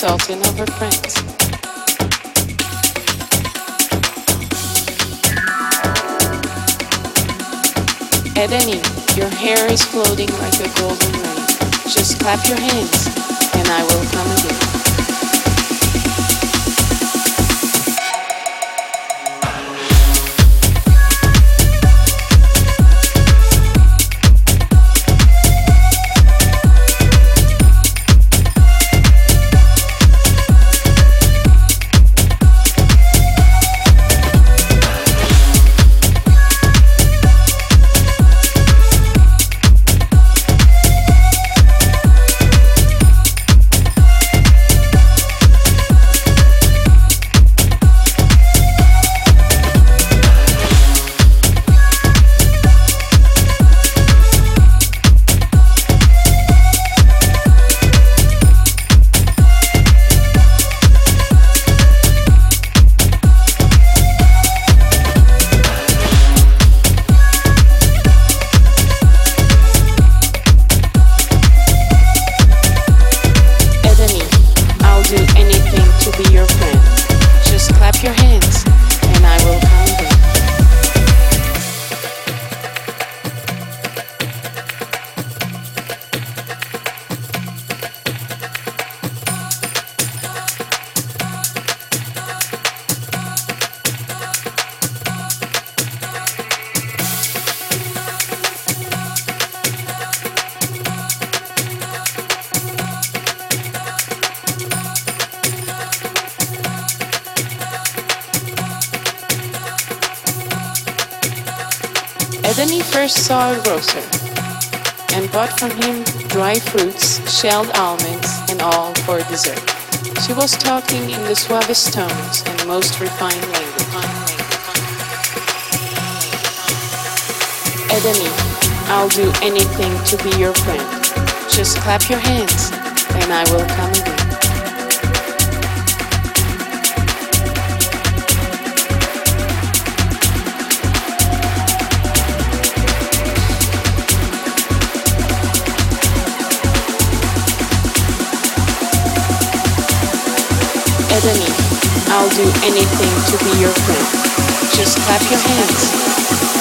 party for herself and of her friends. Edeni, your hair is floating like a golden rain. Just clap your hands and I will come again. Shelled almonds, and all for dessert. She was talking in the suavest tones and most refined language. Edeni, I'll do anything to be your friend. Just clap your hands and I will come again. I'll do anything to be your friend. Just clap your hands.